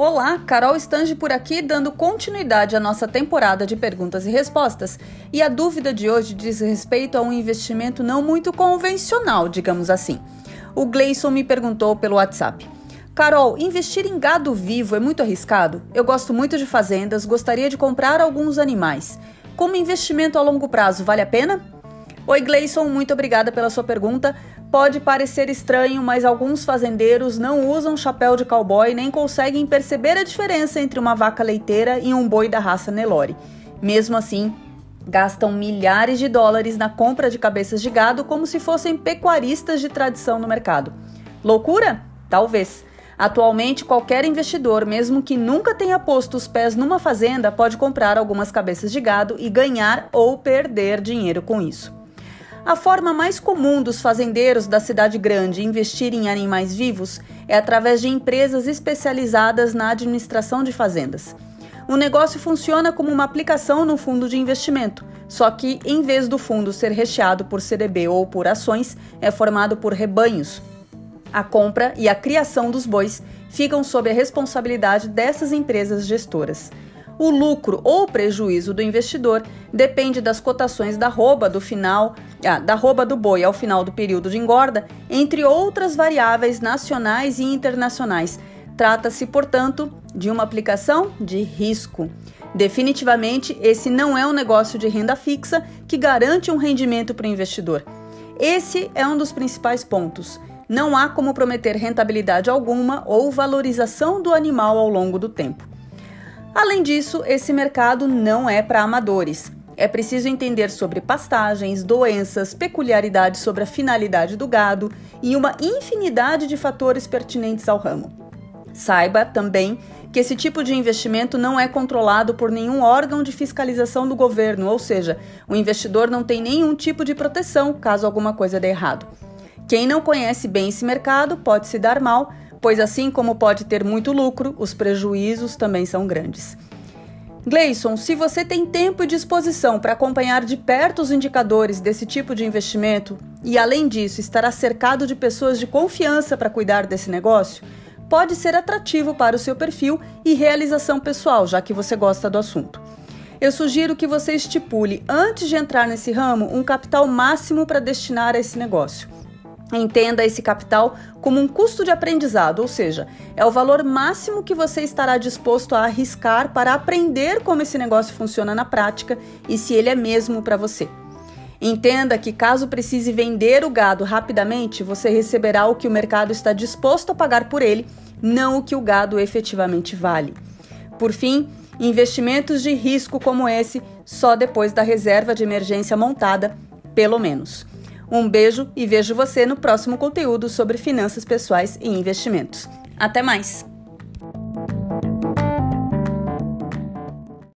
Olá, Carol Stange por aqui, dando continuidade à nossa temporada de perguntas e respostas. E a dúvida de hoje diz respeito a um investimento não muito convencional, digamos assim. O Gleison me perguntou pelo WhatsApp. Carol, investir em gado vivo é muito arriscado? Eu gosto muito de fazendas, gostaria de comprar alguns animais. Como investimento a longo prazo, vale a pena? Oi, Gleison, muito obrigada pela sua pergunta. Pode parecer estranho, mas alguns fazendeiros não usam chapéu de cowboy nem conseguem perceber a diferença entre uma vaca leiteira e um boi da raça Nelore. Mesmo assim, gastam milhares de dólares na compra de cabeças de gado como se fossem pecuaristas de tradição no mercado. Loucura? Talvez. Atualmente, qualquer investidor, mesmo que nunca tenha posto os pés numa fazenda, pode comprar algumas cabeças de gado e ganhar ou perder dinheiro com isso. A forma mais comum dos fazendeiros da cidade grande investir em animais vivos é através de empresas especializadas na administração de fazendas. O negócio funciona como uma aplicação no fundo de investimento, só que em vez do fundo ser recheado por CDB ou por ações, é formado por rebanhos. A compra e a criação dos bois ficam sob a responsabilidade dessas empresas gestoras. O lucro ou prejuízo do investidor depende das cotações da arroba do final, ah, da do boi ao final do período de engorda, entre outras variáveis nacionais e internacionais. Trata-se, portanto, de uma aplicação de risco. Definitivamente, esse não é um negócio de renda fixa que garante um rendimento para o investidor. Esse é um dos principais pontos. Não há como prometer rentabilidade alguma ou valorização do animal ao longo do tempo. Além disso, esse mercado não é para amadores. É preciso entender sobre pastagens, doenças, peculiaridades sobre a finalidade do gado e uma infinidade de fatores pertinentes ao ramo. Saiba também que esse tipo de investimento não é controlado por nenhum órgão de fiscalização do governo, ou seja, o investidor não tem nenhum tipo de proteção caso alguma coisa dê errado. Quem não conhece bem esse mercado pode se dar mal pois assim como pode ter muito lucro, os prejuízos também são grandes. Gleison, se você tem tempo e disposição para acompanhar de perto os indicadores desse tipo de investimento e, além disso, estará cercado de pessoas de confiança para cuidar desse negócio, pode ser atrativo para o seu perfil e realização pessoal, já que você gosta do assunto. Eu sugiro que você estipule, antes de entrar nesse ramo, um capital máximo para destinar a esse negócio. Entenda esse capital como um custo de aprendizado, ou seja, é o valor máximo que você estará disposto a arriscar para aprender como esse negócio funciona na prática e se ele é mesmo para você. Entenda que, caso precise vender o gado rapidamente, você receberá o que o mercado está disposto a pagar por ele, não o que o gado efetivamente vale. Por fim, investimentos de risco como esse só depois da reserva de emergência montada, pelo menos. Um beijo e vejo você no próximo conteúdo sobre finanças pessoais e investimentos. Até mais!